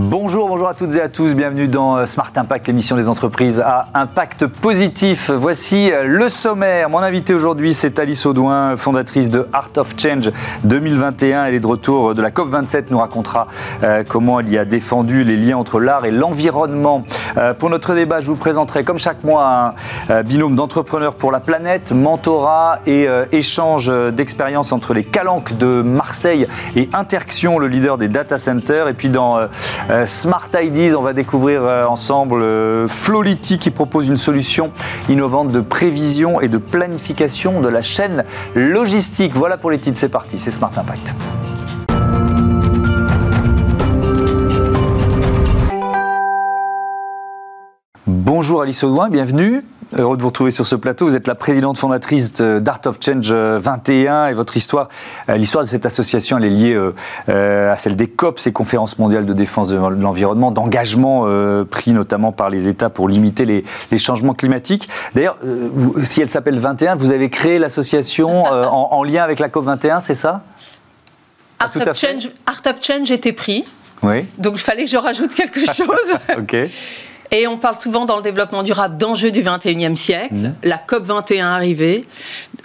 Bonjour, bonjour à toutes et à tous. Bienvenue dans euh, Smart Impact, l'émission des entreprises à impact positif. Voici euh, le sommaire. Mon invité aujourd'hui, c'est Alice Audouin, fondatrice de Art of Change 2021. Elle est de retour de la COP27, nous racontera euh, comment elle y a défendu les liens entre l'art et l'environnement. pour notre débat, je vous présenterai comme chaque mois un binôme d'entrepreneurs pour la planète, mentorat et échange d'expériences entre les calanques de Marseille et Interaction, le leader des data centers. Et puis dans euh, Smart Ideas, on va découvrir euh, ensemble euh, Flowlity qui propose une solution innovante de prévision et de planification de la chaîne logistique. Voilà pour les titres, c'est parti, c'est Smart Impact. Bonjour Alice Audouin, bienvenue. Heureux de vous retrouver sur ce plateau. Vous êtes la présidente fondatrice d'Art of Change 21 euh, et votre histoire, euh, l'histoire de cette association, elle est liée euh, à celle des COP, ces conférences mondiales de défense de l'environnement, d'engagement pris notamment par les États pour limiter les, changements climatiques. D'ailleurs, si elle s'appelle 21, vous avez créé l'association en, lien avec la COP 21, c'est ça? Art of, Change, Art of Change était pris. Oui. Donc il fallait que je rajoute quelque chose. ok. Et on parle souvent dans le développement durable d'enjeux du 21e siècle. Mmh. La COP 21 arrivée.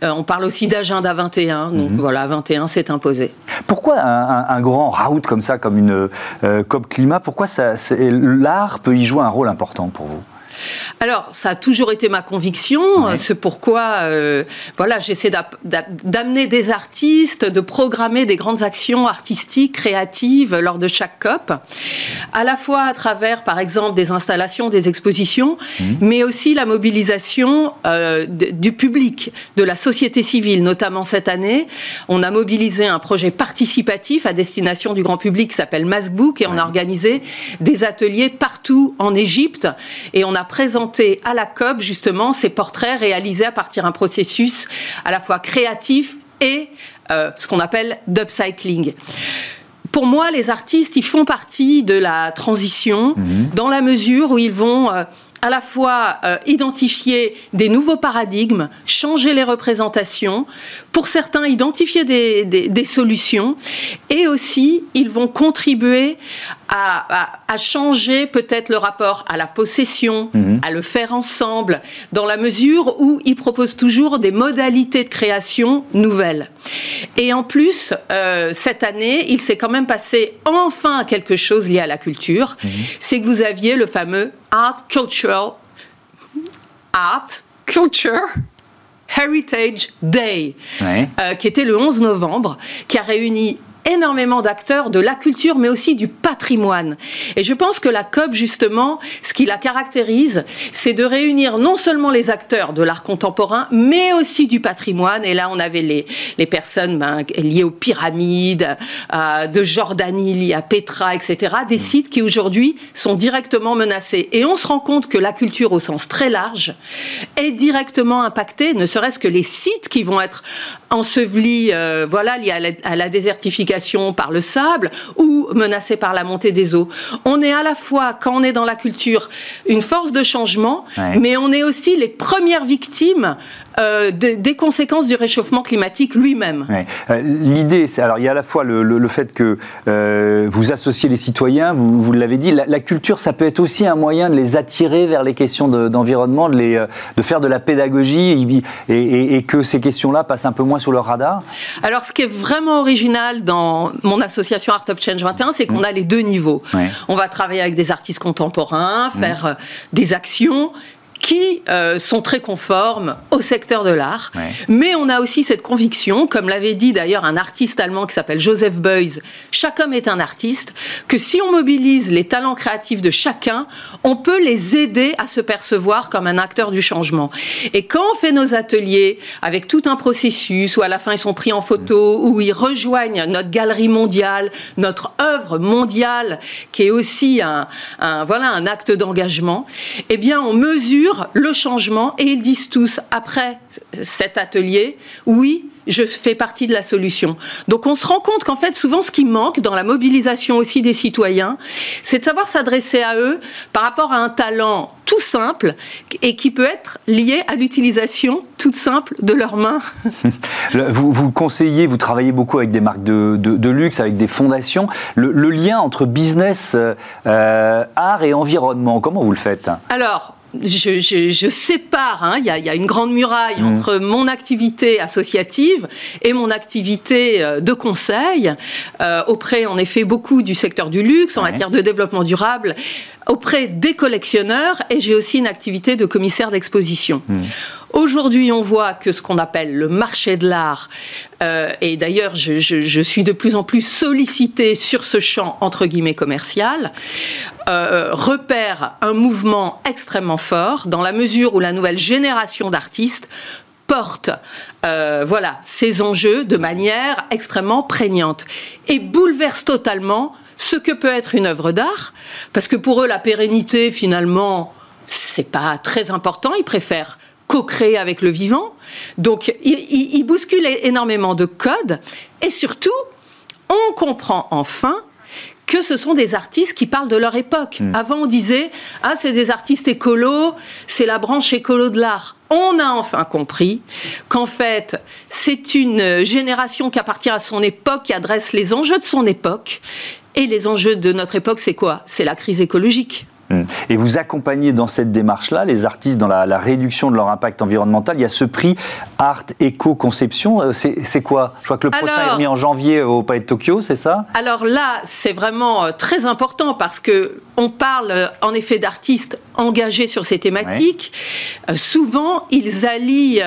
Euh, on parle aussi d'agenda 21. Donc mmh. voilà, 21 s'est imposé. Pourquoi un, grand route comme ça, comme une euh, COP climat, pourquoi l'art peut y jouer un rôle important pour vous? Alors, ça a toujours été ma conviction. C'est pourquoi, euh, voilà, j'essaie d'amener des artistes, de programmer des grandes actions artistiques, créatives lors de chaque COP, à la fois à travers, par exemple, des installations, des expositions, mhm. mais aussi la mobilisation euh, du public, de la société civile, notamment cette année. On a mobilisé un projet participatif à destination du grand public qui s'appelle Maskbook et on a organisé des ateliers partout en Égypte et on a présenter à la COP justement ces portraits réalisés à partir d'un processus à la fois créatif et euh, ce qu'on appelle d'upcycling pour moi, les artistes, ils font partie de la transition mhm. dans la mesure où ils vont euh, à la fois euh, identifier des nouveaux paradigmes, changer les représentations, pour certains identifier des, solutions, et aussi ils vont contribuer à, changer peut-être le rapport à la possession, mhm. à le faire ensemble, dans la mesure où ils proposent toujours des modalités de création nouvelles. Et en plus, euh, cette année, il s'est quand même passé enfin quelque chose lié à la culture, mhm. c'est que vous aviez le fameux Art Cultural Art Culture Heritage Day, euh, qui était le 11 novembre, qui a réuni énormément d'acteurs de la culture, mais aussi du patrimoine. Et je pense que la COP, justement, ce qui la caractérise, c'est de réunir non seulement les acteurs de l'art contemporain, mais aussi du patrimoine. Et là, on avait les, les personnes ben, liées aux pyramides, euh, de Jordanie, liées à Petra, etc., des mm. sites qui aujourd'hui sont directement menacés. Et on se rend compte que la culture, au sens très large, est directement impactée, ne serait-ce que les sites qui vont être ensevelis, euh, voilà, liés à la désertification par le sable ou menacé par la montée des eaux. On est à la fois, quand on est dans la culture, une force de changement, mais on est aussi les premières victimes euh, des conséquences du réchauffement climatique lui-même. Euh, l'idée, alors il y a à la fois le, fait que euh, vous associez les citoyens, vous, vous l'avez dit, la, culture, ça peut être aussi un moyen de les attirer vers les questions d'environnement, de, faire de la pédagogie et, et que ces questions-là passent un peu moins sur leur radar. Alors, ce qui est vraiment original dans mon association Art of Change 21, c'est qu'on mm. a les deux niveaux. On va travailler avec des artistes contemporains, faire mm. des actions qui euh, sont très conformes au secteur de l'art. Mais on a aussi cette conviction, comme l'avait dit d'ailleurs un artiste allemand qui s'appelle Joseph Beuys, chaque homme est un artiste, que si on mobilise les talents créatifs de chacun, on peut les aider à se percevoir comme un acteur du changement. Et quand on fait nos ateliers avec tout un processus où à la fin ils sont pris en photo, où ils rejoignent notre galerie mondiale, notre œuvre mondiale, qui est aussi un, un voilà, un acte d'engagement, eh bien on mesure le changement et ils disent tous, après cet atelier, oui, je fais partie de la solution. Donc on se rend compte qu'en fait, souvent, ce qui manque dans la mobilisation aussi des citoyens, c'est de savoir s'adresser à eux par rapport à un talent tout simple et qui peut être lié à l'utilisation toute simple de leurs mains. vous, vous conseillez, vous travaillez beaucoup avec des marques de, luxe, avec des fondations. Le, lien entre business, euh, art et environnement, comment vous le faites? Alors, je, sépare, hein, il, y a, une grande muraille mmh. entre mon activité associative et mon activité euh, de conseil, euh, auprès en effet beaucoup du secteur du luxe en matière de développement durable, auprès des collectionneurs, et j'ai aussi une activité de commissaire d'exposition. Mmh. Aujourd'hui, on voit que ce qu'on appelle le marché de l'art, euh, et d'ailleurs, je, suis de plus en plus sollicité sur ce champ entre guillemets commercial, euh, repère un mouvement extrêmement fort dans la mesure où la nouvelle génération d'artistes porte euh, voilà, ces enjeux de manière extrêmement prégnante et bouleverse totalement ce que peut être une œuvre d'art, parce que pour eux, la pérennité, finalement, c'est pas très important. Ils préfèrent co-créer avec le vivant. Donc, il, bouscule énormément de codes. Et surtout, on comprend enfin que ce sont des artistes qui parlent de leur époque. Hmm. Avant, on disait ah c'est des artistes écolos, c'est la branche écolo de l'art. On a enfin compris qu'en fait c'est une génération qui appartient à son époque, qui adresse les enjeux de son époque. Et les enjeux de notre époque, c'est quoi? C'est la crise écologique. Hmm. Et vous accompagnez dans cette démarche-là les artistes dans la, réduction de leur impact environnemental. Il y a ce prix Art Éco-Conception. Euh, c'est quoi? Je crois que le prochain est remis en janvier au Palais de Tokyo, c'est ça? Alors là, c'est vraiment euh, très important parce que on parle euh, en effet d'artistes engagés sur ces thématiques. souvent, ils allient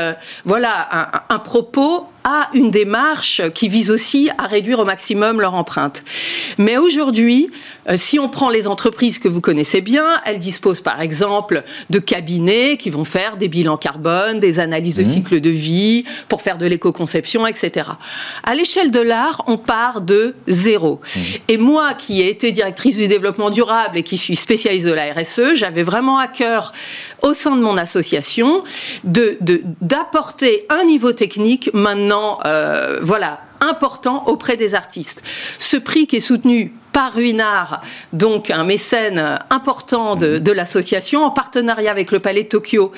voilà, un propos à une démarche qui vise aussi à réduire au maximum leur empreinte. Mais aujourd'hui, euh, si on prend les entreprises que vous connaissez bien, elles disposent par exemple de cabinets qui vont faire des bilans carbone, des analyses de mmh. cycle de vie pour faire de l'éco-conception, etc. À l'échelle de l'art, on part de zéro. Mmh. Et moi, qui ai été directrice du développement durable et qui suis spécialiste de la RSE, j'avais vraiment à cœur, au sein de mon association, de d'apporter un niveau technique maintenant euh, voilà, important auprès des artistes. Ce prix qui est soutenu par Ruinard, donc un mécène important de, l'association, en partenariat avec le Palais de Tokyo.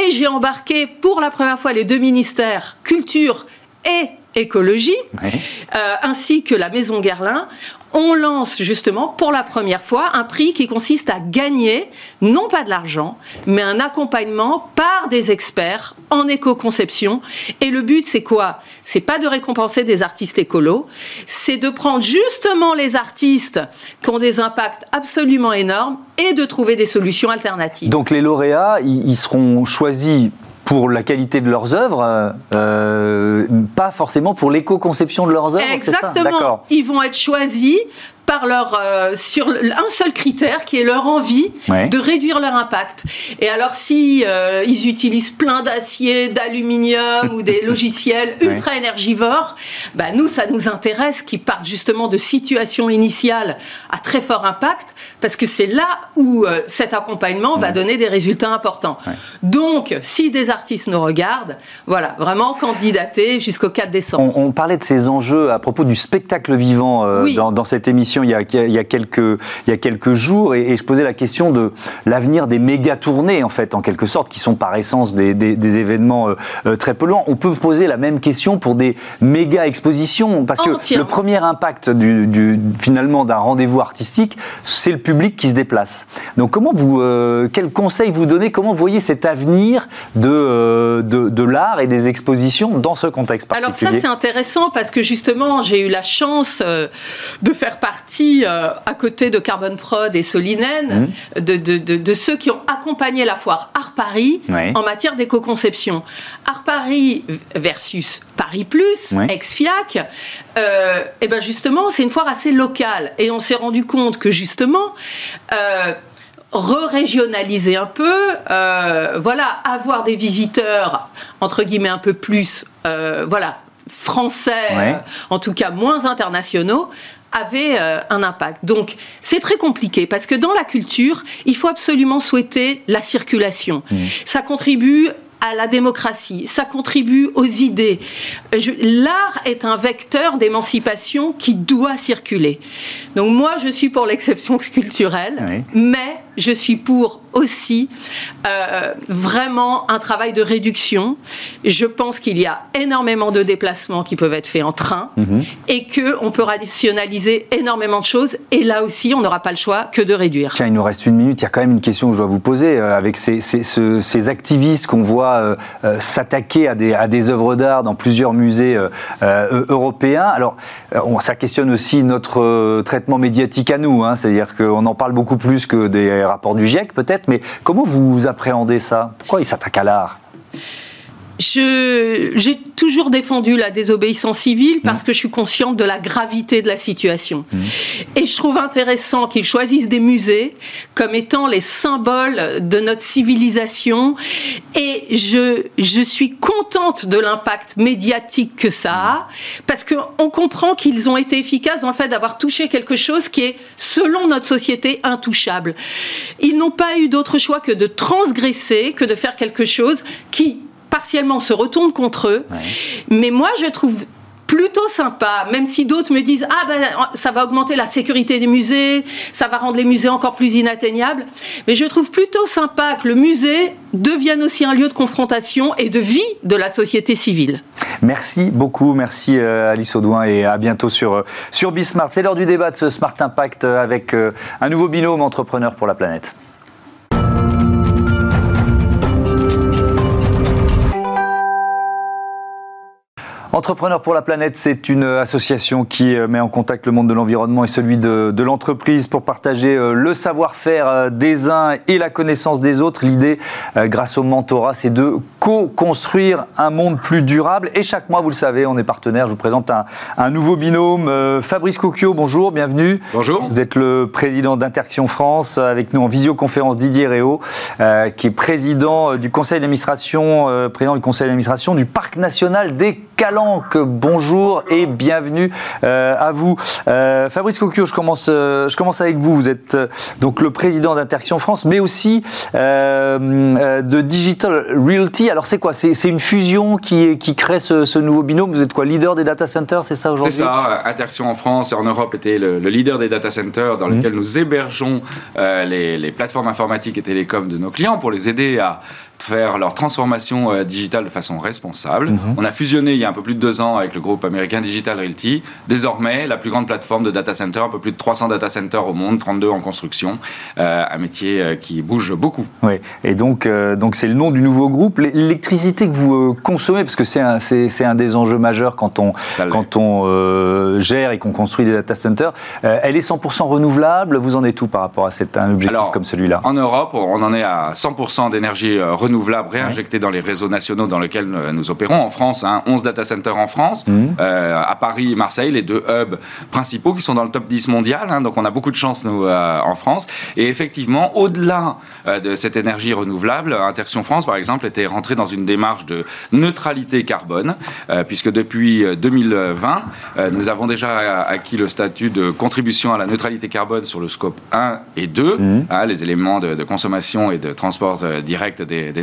Et j'ai embarqué pour la première fois les deux ministères, culture et écologie, euh, ainsi que la Maison Guerlain, on lance justement pour la première fois un prix qui consiste à gagner non pas de l'argent, mais un accompagnement par des experts en éco-conception. Et le but, c'est quoi? C'est pas de récompenser des artistes écolos, c'est de prendre justement les artistes qui ont des impacts absolument énormes et de trouver des solutions alternatives. Donc les lauréats, ils seront choisis pour la qualité de leurs œuvres, euh, pas forcément pour l'éco-conception de leurs œuvres. Exactement. Ils vont être choisis par leur euh, sur un seul critère qui est leur envie de réduire leur impact. Et alors si euh, ils utilisent plein d'acier, d'aluminium ou des logiciels ultra énergivores, bah nous ça nous intéresse qu'ils partent justement de situations initiales à très fort impact parce que c'est là où euh, cet accompagnement va donner des résultats importants. Donc si des artistes nous regardent, voilà, vraiment candidater jusqu'au 4 décembre. On, parlait de ces enjeux à propos du spectacle vivant dans, dans cette émission il y a, quelques, il y a quelques jours et, je posais la question de l'avenir des méga tournées, en fait, en quelque sorte, qui sont par essence des, des, événements euh, euh, très polluants. On peut poser la même question pour des méga expositions, parce que le premier impact du, finalement d'un rendez-vous artistique, c'est le public qui se déplace. Donc, comment vous, euh, quel conseil vous donnez? Comment vous voyez cet avenir de, de, de l'art et des expositions dans ce contexte particulier Alors ça, c'est intéressant parce que justement, j'ai eu la chance de faire partie euh, à côté de Carbon Prod et Solinen, mmh. de, ceux qui ont accompagné la foire Art Paris en matière d'éco-conception. Art Paris versus Paris Plus, ex-FIAC, et euh, eh ben justement, c'est une foire assez locale. Et on s'est rendu compte que justement, euh, re-régionaliser un peu, voilà, avoir des visiteurs entre guillemets un peu plus, voilà, français, en tout cas moins internationaux, avait euh, un impact. Donc c'est très compliqué parce que dans la culture, il faut absolument souhaiter la circulation. Mmh. Ça contribue à la démocratie, ça contribue aux idées. L'art est un vecteur d'émancipation qui doit circuler. Donc moi, je suis pour l'exception culturelle, mais je suis pour aussi euh, vraiment un travail de réduction. Je pense qu'il y a énormément de déplacements qui peuvent être faits en train mhm. et que on peut rationaliser énormément de choses. Et là aussi, on n'aura pas le choix que de réduire. Tiens, il nous reste une minute. Il y a quand même une question que je dois vous poser euh, avec ces, ces, activistes qu'on voit euh, s'attaquer à des, à des œuvres d'art dans plusieurs musées européens. Alors, ça questionne aussi notre traitement médiatique à nous. Hein. C'est-à-dire qu'on en parle beaucoup plus que des rapports du GIEC, peut-être. Mais comment vous appréhendez ça? Pourquoi ils s'attaquent à l'art? J'ai toujours défendu la désobéissance civile parce mmh. que je suis consciente de la gravité de la situation. Mmh. Et je trouve intéressant qu'ils choisissent des musées comme étant les symboles de notre civilisation. Et je, je suis contente de l'impact médiatique que ça a parce qu'on comprend qu'ils ont été efficaces dans le fait d'avoir touché quelque chose qui est, selon notre société, intouchable. Ils n'ont pas eu d'autre choix que de transgresser, que de faire quelque chose qui partiellement se retourne contre eux. Mais moi, je trouve plutôt sympa, même si d'autres me disent ah ben ça va augmenter la sécurité des musées, ça va rendre les musées encore plus inatteignables. Mais je trouve plutôt sympa que le musée devienne aussi un lieu de confrontation et de vie de la société civile. Merci beaucoup, merci euh, Alice Audouin et à bientôt sur, euh, sur Bismart. C'est l'heure du débat de ce Smart Impact euh, avec un nouveau binôme entrepreneur pour la planète. Entrepreneurs pour la planète, c'est une association qui euh, met en contact le monde de l'environnement et celui de, l'entreprise pour partager euh, le savoir-faire euh, des uns et la connaissance des autres. L'idée, grâce au mentorat, c'est de co-construire un monde plus durable. Et chaque mois, vous le savez, on est partenaire. Je vous présente un, nouveau binôme. Fabrice Cocchio, bonjour, bienvenue. Bonjour. Vous êtes le président d'Interaction France. Avec nous en visioconférence Didier Réau, qui est président du conseil d'administration, président du conseil d'administration du Parc national des Bonjour et bienvenue euh, à vous. Euh, Fabrice Cocchio, je commence, euh, je commence avec vous. Vous êtes donc le président d'Interaction France, mais aussi de Digital Realty. Alors c'est quoi? C'est une fusion qui, qui crée ce, nouveau binôme? Vous êtes quoi Leader des data centers, c'est ça aujourd'hui? C'est ça. Interaction en France et en Europe était le, leader des data centers dans mmh. lequel nous hébergeons les, les plateformes informatiques et télécoms de nos clients pour les aider à faire leur transformation euh, digitale de façon responsable. Mhm. On a fusionné il y a un peu plus de deux ans avec le groupe américain Digital Realty. Désormais, la plus grande plateforme de data center, un peu plus de 300 data centers au monde, 32 en construction, euh, un métier euh, qui bouge beaucoup. Oui, et donc donc c'est le nom du nouveau groupe. L'électricité que vous consommez, parce que c'est un, c'est, un des enjeux majeurs quand on, quand on gère et qu'on construit des data centers, elle est 100% renouvelable? Vous en êtes tout par rapport à cet, un objectif comme celui-là? En Europe, on en est à 100% d'énergie renouvelable renouvelables réinjectés dans les réseaux nationaux dans lesquels nous opérons. En France, 11 hein, data centers en France, mmh. euh, à Paris et Marseille, les deux hubs principaux qui sont dans le top 10 mondial. Hein, donc on a beaucoup de chance, nous, euh, en France. Et effectivement, au-delà euh, de cette énergie renouvelable, Interaction France, par exemple, était rentrée dans une démarche de neutralité carbone, puisque depuis 2020, nous avons déjà acquis le statut de contribution à la neutralité carbone sur le scope 1 et 2, mmh. hein, les éléments de, consommation et de transport direct des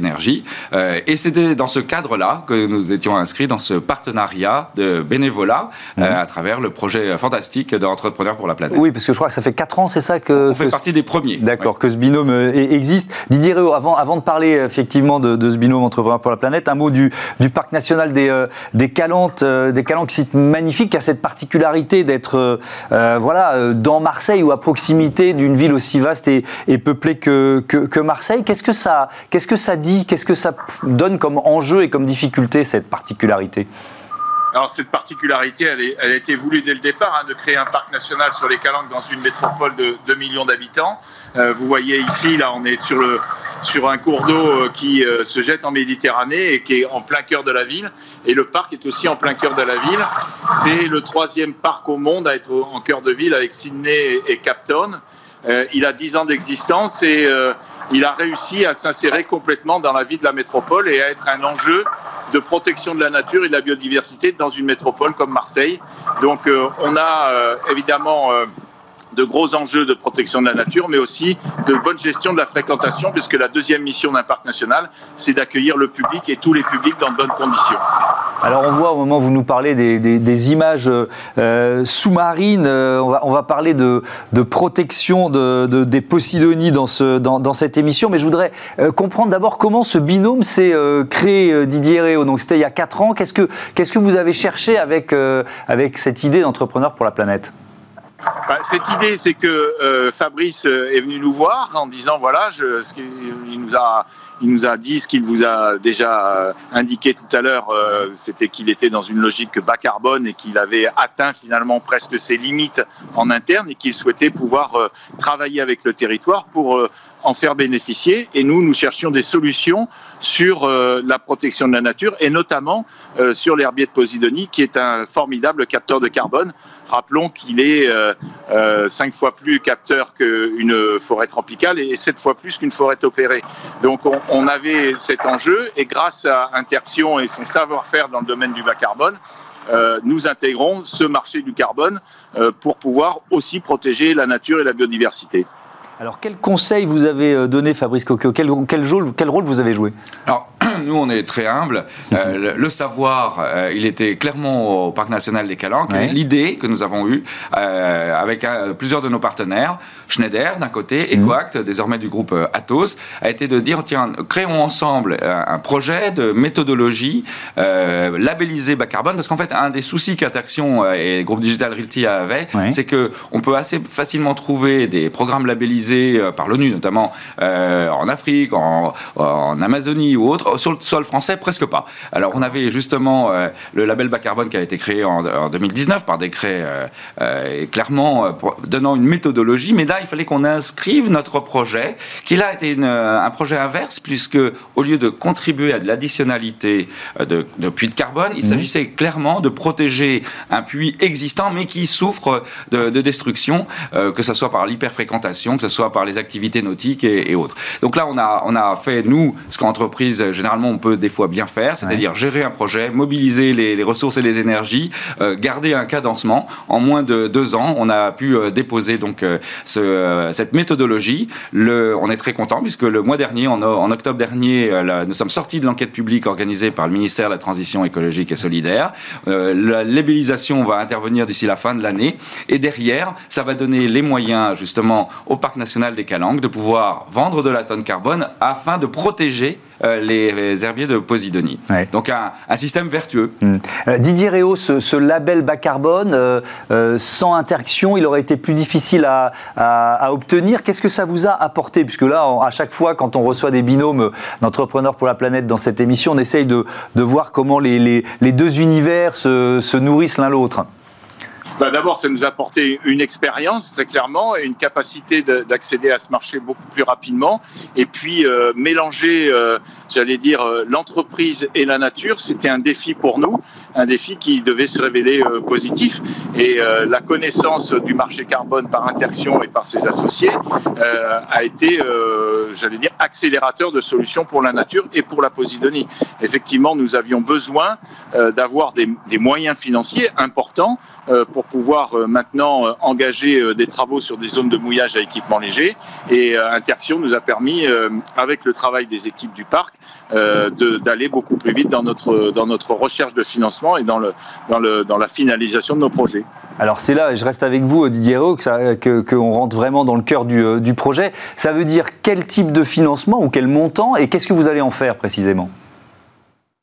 Euh, et c'était dans ce cadre-là que nous étions inscrits dans ce partenariat de bénévolat euh, mhm. à travers le projet fantastique d'entrepreneurs pour la planète. Oui, parce que je crois que ça fait 4 ans, c'est ça que... On fait partie des premiers. D'accord, que ce binôme euh, existe. Didier Réau, avant, avant de parler effectivement de, ce binôme entrepreneur pour la planète, un mot du, du parc national des, des Calantes, des Calanques, site magnifique, qui a cette particularité d'être voilà, dans Marseille ou à proximité d'une ville aussi vaste et, et peuplée que, que, que Marseille. Qu'est-ce que ça, qu'est-ce que ça dit Qu'est-ce que ça donne comme enjeu et comme difficulté, cette particularité? Alors cette particularité, elle, a été voulue dès le départ, hein, de créer un parc national sur les Calanques dans une métropole de 2 millions d'habitants. Euh, vous voyez ici, là, on est sur, le, sur un cours d'eau euh, qui euh, se jette en Méditerranée et qui est en plein cœur de la ville. Et le parc est aussi en plein cœur de la ville. C'est le troisième parc au monde à être en cœur de ville avec Sydney et, Town. il a 10 ans d'existence et il a réussi à s'insérer complètement dans la vie de la métropole et à être un enjeu de protection de la nature et de la biodiversité dans une métropole comme Marseille. Donc euh, on a euh, évidemment euh, de gros enjeux de protection de la nature, mais aussi de bonne gestion de la fréquentation, puisque la deuxième mission d'un parc national, c'est d'accueillir le public et tous les publics dans de bonnes conditions. Alors on voit au moment où vous nous parlez des, images euh, sous-marines, euh, on, va, parler de, protection de, des Posidonies dans, ce, dans, cette émission, mais je voudrais euh, comprendre d'abord comment ce binôme s'est créé, Didier Réau. Donc c'était il y a 4 ans. Qu'est-ce que, que vous avez cherché avec, avec cette idée d'entrepreneur pour la planète? Cette idée, c'est que Fabrice est venu nous voir en disant voilà, ce il nous a dit ce qu'il vous a déjà euh, indiqué tout à l'heure, euh, c'était qu'il était dans une logique bas carbone et qu'il avait atteint finalement presque ses limites en interne et qu'il souhaitait pouvoir euh, travailler avec le territoire pour en faire bénéficier. Et nous, nous cherchions des solutions sur la protection de la nature et notamment sur l'herbier de Posidonie, qui est un formidable capteur de carbone. Rappelons qu'il est euh, euh, cinq fois plus capteur qu'une forêt tropicale et sept fois plus qu'une forêt opérée. Donc on, avait cet enjeu et grâce à Interxion et son savoir-faire dans le domaine du bas carbone, euh, nous intégrons ce marché du carbone pour pouvoir aussi protéger la nature et la biodiversité. Alors, quel conseil vous avez donné, Fabrice Coquet? Quel, quel, quel, rôle vous avez joué? Alors, nous, on est très humble. Euh, le, savoir, euh, il était clairement au Parc national des Calanques. L'idée que nous avons eue euh, avec plusieurs de nos partenaires, Schneider d'un côté et mhm. Coact, désormais du groupe Atos, a été de dire tiens, créons ensemble un projet de méthodologie labellisé bas carbone, parce qu'en fait, un des soucis qu'Interaction et le groupe Digital Realty avaient, c'est que on peut assez facilement trouver des programmes labellisés par l'ONU, notamment en Afrique, en, en Amazonie ou autres sur le sol français, presque pas. Alors, on avait justement euh, le label bas carbone qui a été créé en, 2019 par décret, euh, euh, clairement donnant une méthodologie. Mais là, il fallait qu'on inscrive notre projet, qui là été un projet inverse, puisque au lieu de contribuer à de l'additionnalité de, puits de carbone, il mmh. s'agissait clairement de protéger un puits existant, mais qui souffre de, destruction, que ce soit par l'hyperfréquentation, que ce soit par les activités nautiques et, autres. Donc là, on a, on a fait, nous, ce qu'entreprise généralement on peut des fois bien faire, c'est-à-dire gérer un projet, mobiliser les, ressources et les énergies, euh, garder un cadencement. En moins de deux ans, on a pu euh, déposer donc euh, ce, cette méthodologie. Le, on est très content puisque le mois dernier, en, en octobre dernier, nous sommes sortis de l'enquête publique organisée par le ministère de la Transition écologique et solidaire. la labellisation va intervenir d'ici la fin de l'année et derrière, ça va donner les moyens justement au parc national des Calanques de pouvoir vendre de la tonne carbone afin de protéger euh, les herbiers de Posidonie. Donc un, système vertueux. Hmm. Euh, Didier Réau, ce, label bas carbone, euh, sans interaction, il aurait été plus difficile à, obtenir. Qu'est-ce que ça vous a apporté? Puisque là, à chaque fois, quand on reçoit des binômes d'entrepreneurs pour la planète dans cette émission, on essaye de, voir comment les, deux univers se nourrissent l'un l'autre. Bah, d'abord, ça nous a apporté une expérience, très clairement, et une capacité d'accéder à ce marché beaucoup plus rapidement. Et puis, euh, mélanger, euh, j'allais dire, euh, l'entreprise et la nature, c'était un défi pour nous, un défi qui devait se révéler positif. Et la connaissance du marché carbone par Interaction et par ses associés a été, j'allais dire, accélérateur de solutions pour la nature et pour la Posidonie. Effectivement, nous avions besoin d'avoir des, moyens financiers importants euh, pour pouvoir euh, maintenant euh, engager des travaux sur des zones de mouillage à équipement léger. Et Interaction nous a permis, avec le travail des équipes du parc, d'aller beaucoup plus vite dans notre, dans notre recherche de financement et dans, le, dans, le, dans la finalisation de nos projets. Alors c'est là, et je reste avec vous Didier Hérault, qu'on que, que rentre vraiment dans le cœur du, du projet. Ça veut dire quel type de financement ou quel montant et qu'est-ce que vous allez en faire précisément?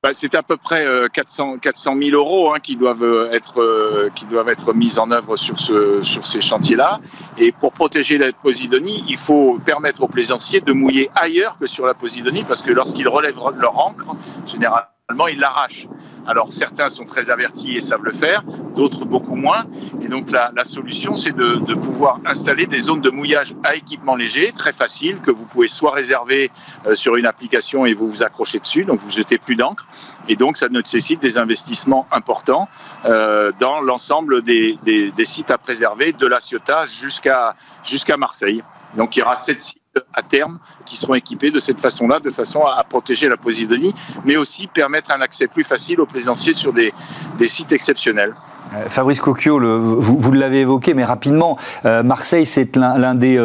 Bah, c'est à peu près 400, 400 000 euros hein, qui, doivent euh, être, euh, qui doivent être mis en œuvre sur, ce, sur ces chantiers-là. Et pour protéger la Posidonie, il faut permettre aux plaisanciers de mouiller ailleurs que sur la Posidonie, parce que lorsqu'ils relèvent leur ancre, généralement, ils l'arrachent. Alors certains sont très avertis et savent le faire, d'autres beaucoup moins. Et donc la, solution, c'est de, pouvoir installer des zones de mouillage à équipement léger, très facile, que vous pouvez soit réserver euh, sur une application et vous vous accrochez dessus, donc vous jetez plus d'encre. Et donc ça nécessite des investissements importants euh, dans l'ensemble des, sites à préserver, de la Ciotat jusqu'à jusqu'à Marseille. Donc il y aura sept sites à terme qui seront équipés de cette façon-là, de façon à, protéger la Posidonie, mais aussi permettre un accès plus facile aux plaisanciers sur des, sites exceptionnels. Fabrice Cocchio, vous, l'avez évoqué, mais rapidement, Marseille, c'est l'un des,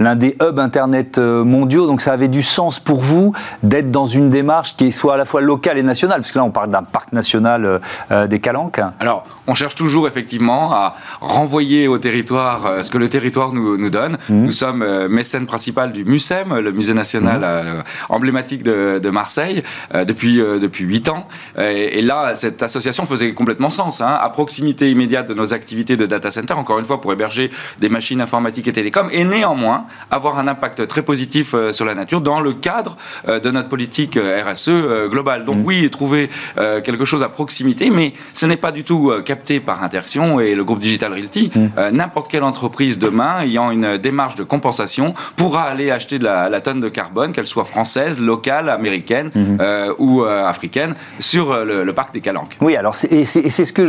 des hubs Internet mondiaux, donc ça avait du sens pour vous d'être dans une démarche qui soit à la fois locale et nationale, parce que là, on parle d'un parc national des Calanques. Alors, on cherche toujours effectivement à renvoyer au territoire ce que le territoire nous, nous donne. Mmh. Nous sommes mécènes principal du MUSEM, le musée national mmh. emblématique de, de Marseille, depuis, depuis 8 ans. Et, là, cette association faisait complètement sens, hein, à proximité immédiate de nos activités de data center, encore une fois, pour héberger des machines informatiques et télécoms, et néanmoins avoir un impact très positif euh, sur la nature dans le cadre euh, de notre politique euh, RSE globale. Donc mm. oui, trouver quelque chose à proximité, mais ce n'est pas du tout capté par Interaction et le groupe Digital Realty. Mm. N'importe quelle entreprise demain ayant une démarche de compensation pourra aller acheter de la, tonne de carbone, qu'elle soit française, locale, américaine mm-hmm. ou africaine, sur le, parc des Calanques. Oui, alors c'est ce que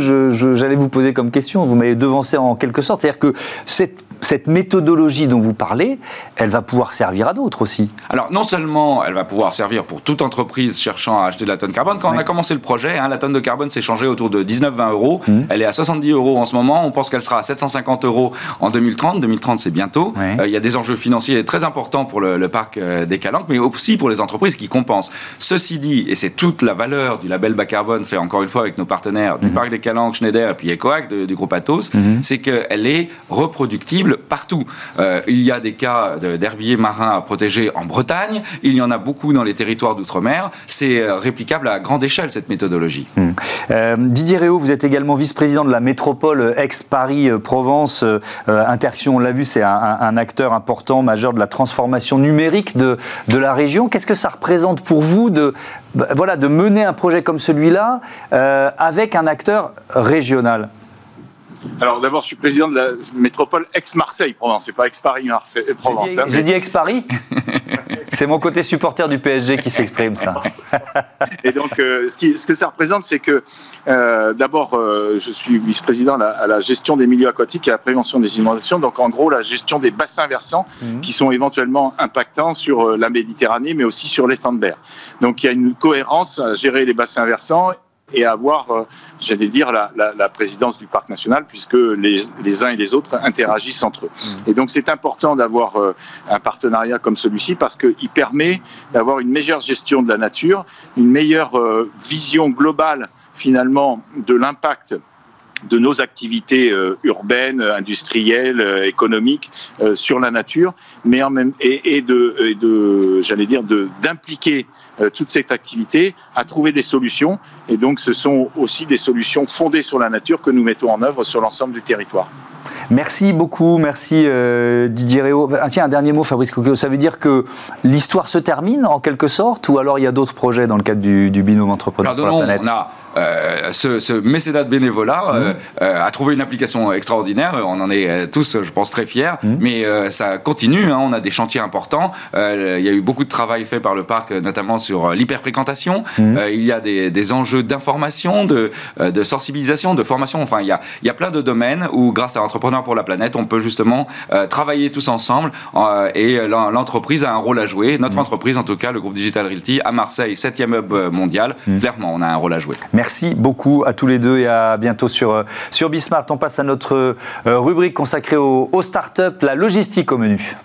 j'allais vous poser comme question. Vous m'avez devancé en quelque sorte. C'est-à-dire que cette cette méthodologie dont vous parlez, elle va pouvoir servir à d'autres aussi. Alors, non seulement elle va pouvoir servir pour toute entreprise cherchant à acheter de la tonne carbone, quand on a commencé le projet, hein, la tonne de carbone s'est changée autour de 19-20 euros. Mmh. Elle est à 70 euros en ce moment. On pense qu'elle sera à 750 euros en 2030. 2030, c'est bientôt. Euh, il y a des enjeux financiers très importants pour le, parc euh, des Calanques, mais aussi pour les entreprises qui compensent. Ceci dit, et c'est toute la valeur du label bas carbone fait encore une fois avec nos partenaires du mmh. parc des Calanques, Schneider et puis Ecoac du groupe Atos, mmh. c'est qu'elle est reproductible partout. Euh, il y a des cas d'herbiers marins à protéger en Bretagne, il y en a beaucoup dans les territoires d'outre-mer. C'est euh, réplicable à grande échelle, cette méthodologie. Hmm. Euh, Didier Réau, vous êtes également vice-président de la métropole ex-Paris-Provence. Interaction, on l'a vu, c'est un, acteur important, majeur de la transformation numérique de, de la région. Qu'est-ce que ça représente pour vous de, bah, voilà, de mener un projet comme celui-là avec un acteur régional? Alors d'abord, je suis président de la métropole ex-Marseille-Provence, c'est pas ex-Paris-Provence. J'ai dit ex-Paris C'est mon côté supporter du PSG qui s'exprime, ça. Et donc, euh, ce, que ça représente, c'est que euh, d'abord, euh, je suis vice-président à, la gestion des milieux aquatiques et à la prévention des inondations. Donc, en gros, la gestion des bassins versants mhm. qui sont éventuellement impactants sur la Méditerranée, mais aussi sur de mer. Donc, il y a une cohérence à gérer les bassins versants et avoir, euh, j'allais dire, la, la, la, présidence du parc national, puisque les, les, uns et les autres interagissent entre eux. Mmh. Et donc c'est important d'avoir euh, un partenariat comme celui-ci, parce qu'il permet d'avoir une meilleure gestion de la nature, une meilleure euh, vision globale finalement de l'impact de nos activités urbaines, industrielles, économiques sur la nature, mais en même et, et de, et de j'allais dire, d'impliquer euh, toute cette activité, à trouver des solutions. Et donc, ce sont aussi des solutions fondées sur la nature que nous mettons en œuvre sur l'ensemble du territoire. Merci beaucoup, merci euh, Didier Réau. Ah, tiens, un dernier mot, Fabrice Coquillot. Ça veut dire que l'histoire se termine en quelque sorte, ou alors il y a d'autres projets dans le cadre du, binôme entrepreneur pour la planète? On a euh, ce, ce, mécénat de bénévolat mmh. euh, a trouvé une application extraordinaire. On en est tous, je pense, très fiers. Mmh. Mais ça continue. Hein. On a des chantiers importants. il y a eu beaucoup de travail fait par le parc, notamment sur l'hyperfréquentation. Mmh. il y a des, des enjeux d'information, de, de, sensibilisation, de formation. Enfin, il y, a, il y a plein de domaines où, grâce à Entrepreneurs pour la planète, on peut justement travailler tous ensemble. et l'entreprise a un rôle à jouer. Notre entreprise, en tout cas, le groupe Digital Realty, à Marseille, 7e hub mondial. Clairement, on a un rôle à jouer. Merci. Beaucoup à tous les deux et à bientôt sur, euh, sur Bismart. On passe à notre euh, rubrique consacrée aux, aux startups, la logistique au menu.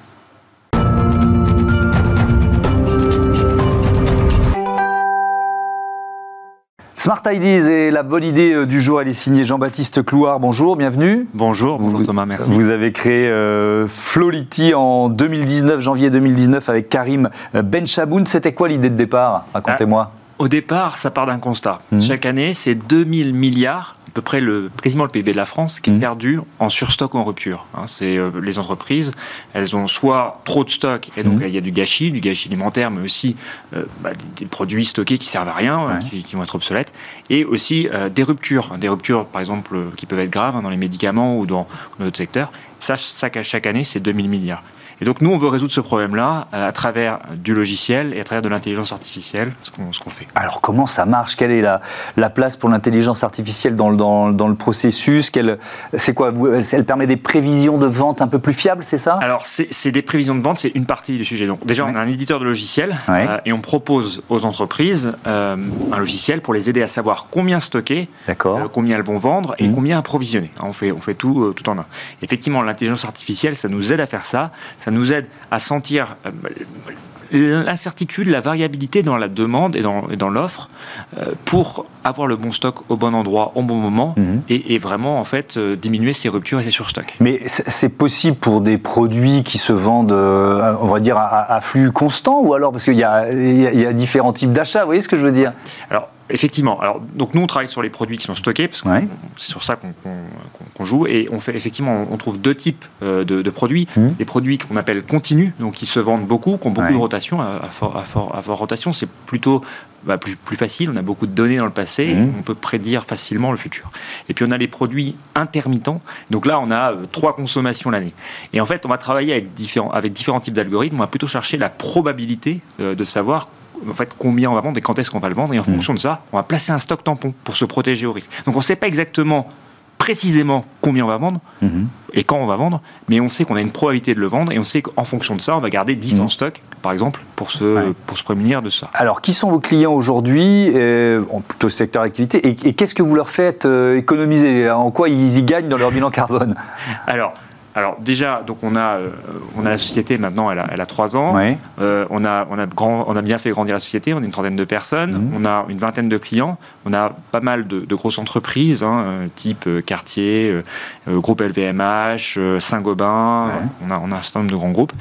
Smart Ideas et la bonne idée euh, du jour, elle est signée Jean-Baptiste Clouard. Bonjour, bienvenue. Bonjour, bonjour Thomas, merci. Vous avez créé euh, Flolity en 2019, janvier 2019, avec Karim Benchaboun. C'était quoi l'idée de départ? Racontez-moi. Au départ, ça part d'un constat. Mmh. Chaque année, c'est 2000 milliards, à peu près le, quasiment le PIB de la France, qui est mmh. perdu en surstock ou en rupture. Hein, c'est euh, les entreprises, elles ont soit trop de stock, et donc mmh. il y a du gâchis, du gâchis alimentaire, mais aussi euh, bah, des, produits stockés qui servent à rien, qui, vont être obsolètes, et aussi euh, des ruptures, des ruptures par exemple qui peuvent être graves hein, dans les médicaments ou dans d'autres secteurs. Ça, ça chaque année, c'est 2000 milliards. Et donc nous, on veut résoudre ce problème-là à travers du logiciel et à travers de l'intelligence artificielle, ce qu'on fait. Alors comment ça marche? Quelle est la, la place pour l'intelligence artificielle dans, dans, dans, le processus? C'est quoi? Elle, permet des prévisions de vente un peu plus fiables, c'est ça? Alors c'est des prévisions de vente, c'est une partie du sujet. Donc déjà, on a un éditeur de logiciel et on propose aux entreprises un logiciel pour les aider à savoir combien stocker, combien elles vont vendre et mmh. combien approvisionner. On fait, on fait tout, tout en un. Effectivement, l'intelligence artificielle, ça nous aide à faire ça. Ça nous aide à sentir euh, l'incertitude, la variabilité dans la demande et dans, dans l'offre euh, pour avoir le bon stock au bon endroit au bon moment mhm. et, vraiment en fait euh, diminuer ces ruptures et ces surstocks. Mais c'est possible pour des produits qui se vendent, on va dire, à, flux constant ou alors parce qu'il y, y, a différents types d'achats, vous voyez ce que je veux dire? Alors Effectivement. Alors, donc nous, on travaille sur les produits qui sont stockés, parce que c'est sur ça qu'on joue, et on fait effectivement, on trouve deux types euh, de, produits. Mmh. Les produits qu'on appelle continus, donc qui se vendent beaucoup, qui ont beaucoup de rotation, à, fort, à, fort, à rotation, c'est plutôt bah, plus, plus, facile. On a beaucoup de données dans le passé, mmh. on peut prédire facilement le futur. Et puis on a les produits intermittents. Donc là, on a euh, trois consommations l'année. Et en fait, on va travailler avec différents, avec différents types d'algorithmes. On va plutôt chercher la probabilité euh, de savoir en fait, combien on va vendre et quand est-ce qu'on va le vendre. Et en mm. fonction de ça, on va placer un stock tampon pour se protéger au risque. Donc on ne sait pas exactement précisément combien on va vendre mm-hmm. et quand on va vendre, mais on sait qu'on a une probabilité de le vendre et on sait qu'en fonction de ça, on va garder 10 ans en stock, par exemple, pour se, pour se prémunir de ça. Alors, qui sont vos clients aujourd'hui, euh, plutôt secteur d'activité, et, qu'est-ce que vous leur faites euh, économiser? En quoi ils y gagnent dans leur bilan carbone? Alors, alors déjà, donc on a, euh, on a la société maintenant, elle a, elle a 3 ans. Euh, on, a, on, a grand, on a bien fait grandir la société, on est une trentaine de personnes, mhm. on a une vingtaine de clients, on a pas mal de, grosses entreprises, hein, euh, type Cartier, groupe LVMH, Saint-Gobain, on, a, on a un certain nombre de grands groupes,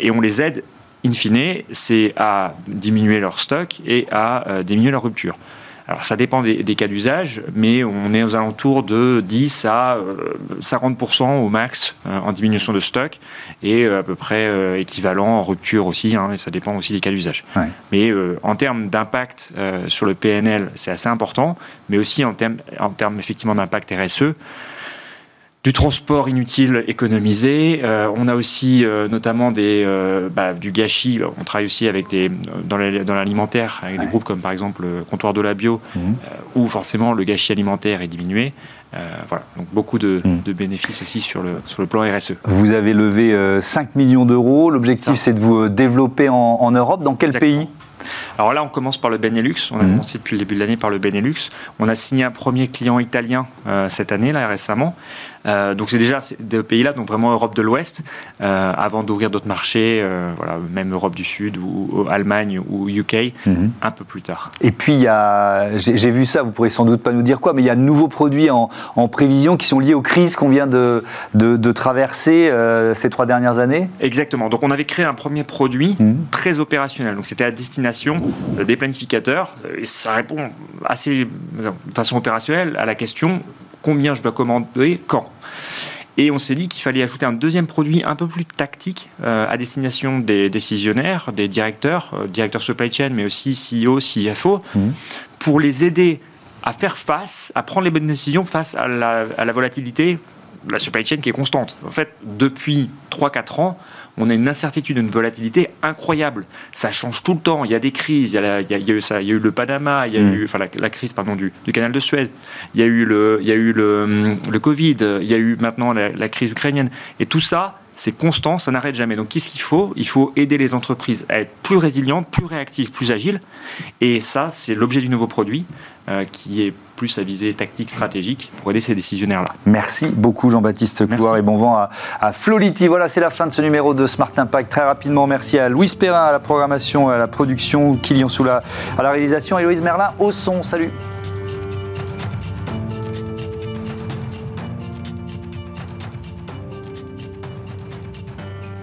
et on les aide, in fine, c'est à diminuer leur stock et à diminuer leur rupture. Alors ça dépend des, cas d'usage, mais on est aux alentours de 10 à 50% euh, au max euh, en diminution de stock et euh, à peu près équivalent en rupture aussi, hein, et ça dépend aussi des cas d'usage. Mais en termes d'impact sur le PNL, c'est assez important, mais aussi en termes, en termes effectivement d'impact RSE du transport inutile économisé. Euh, on a aussi euh, notamment des, euh, bah, du gâchis. On travaille aussi avec des, dans l'alimentaire, avec des groupes comme par exemple le comptoir de la bio, mhm. où forcément le gâchis alimentaire est diminué. voilà, donc beaucoup de, mhm. de, bénéfices aussi sur le, sur le plan RSE. Vous avez levé 5 millions d'euros. L'objectif, c'est de vous développer en, Europe. Dans quel pays? Alors là, on commence par le Benelux. On a mhm. commencé depuis le début de l'année par le Benelux. On a signé un premier client italien cette année, là, récemment. Euh, donc c'est déjà des pays-là, donc vraiment Europe de l'Ouest, euh, avant d'ouvrir d'autres marchés, euh, voilà, même Europe du Sud ou, Allemagne ou UK, mhm. un peu plus tard. Et puis il y a, j'ai vu ça, vous pourrez sans doute pas nous dire quoi, mais il y a de nouveaux produits en, prévision qui sont liés aux crises qu'on vient de, de, traverser ces trois dernières années? Exactement. Donc on avait créé un premier produit mhm. très opérationnel. Donc c'était à destination des planificateurs. Et ça répond assez de façon opérationnelle à la question combien je dois commander, quand. Et on s'est dit qu'il fallait ajouter un deuxième produit un peu plus tactique euh, à destination des décisionnaires, des directeurs, euh, directeurs supply chain, mais aussi CEO, CFO, mhm. pour les aider à faire face, à prendre les bonnes décisions face à la, à la volatilité, la supply chain qui est constante. En fait, depuis 3-4 ans, on a une incertitude, une volatilité incroyable. Ça change tout le temps. Il y a des crises. Il y a, eu ça. Il y a eu le Panama. Il y a mm. eu, enfin, la, crise pardon, du, canal de Suède. Il y a eu le, il y a eu le, le Covid. Il y a eu maintenant la, crise ukrainienne. Et tout ça, c'est constant, ça n'arrête jamais. Donc qu'est-ce qu'il faut? Il faut aider les entreprises à être plus résilientes, plus réactives, plus agiles. Et ça, c'est l'objet du nouveau produit. Euh, qui est plus à visée tactique, stratégique, pour aider ces décisionnaires-là. Merci beaucoup Jean-Baptiste Clouard et bon vent à, à Flolity. Voilà, c'est la fin de ce numéro de Smart Impact. Très rapidement, merci à Louise Perrin à la programmation, à la production, Kylian Soula à la réalisation et Louise Merlin au son. Salut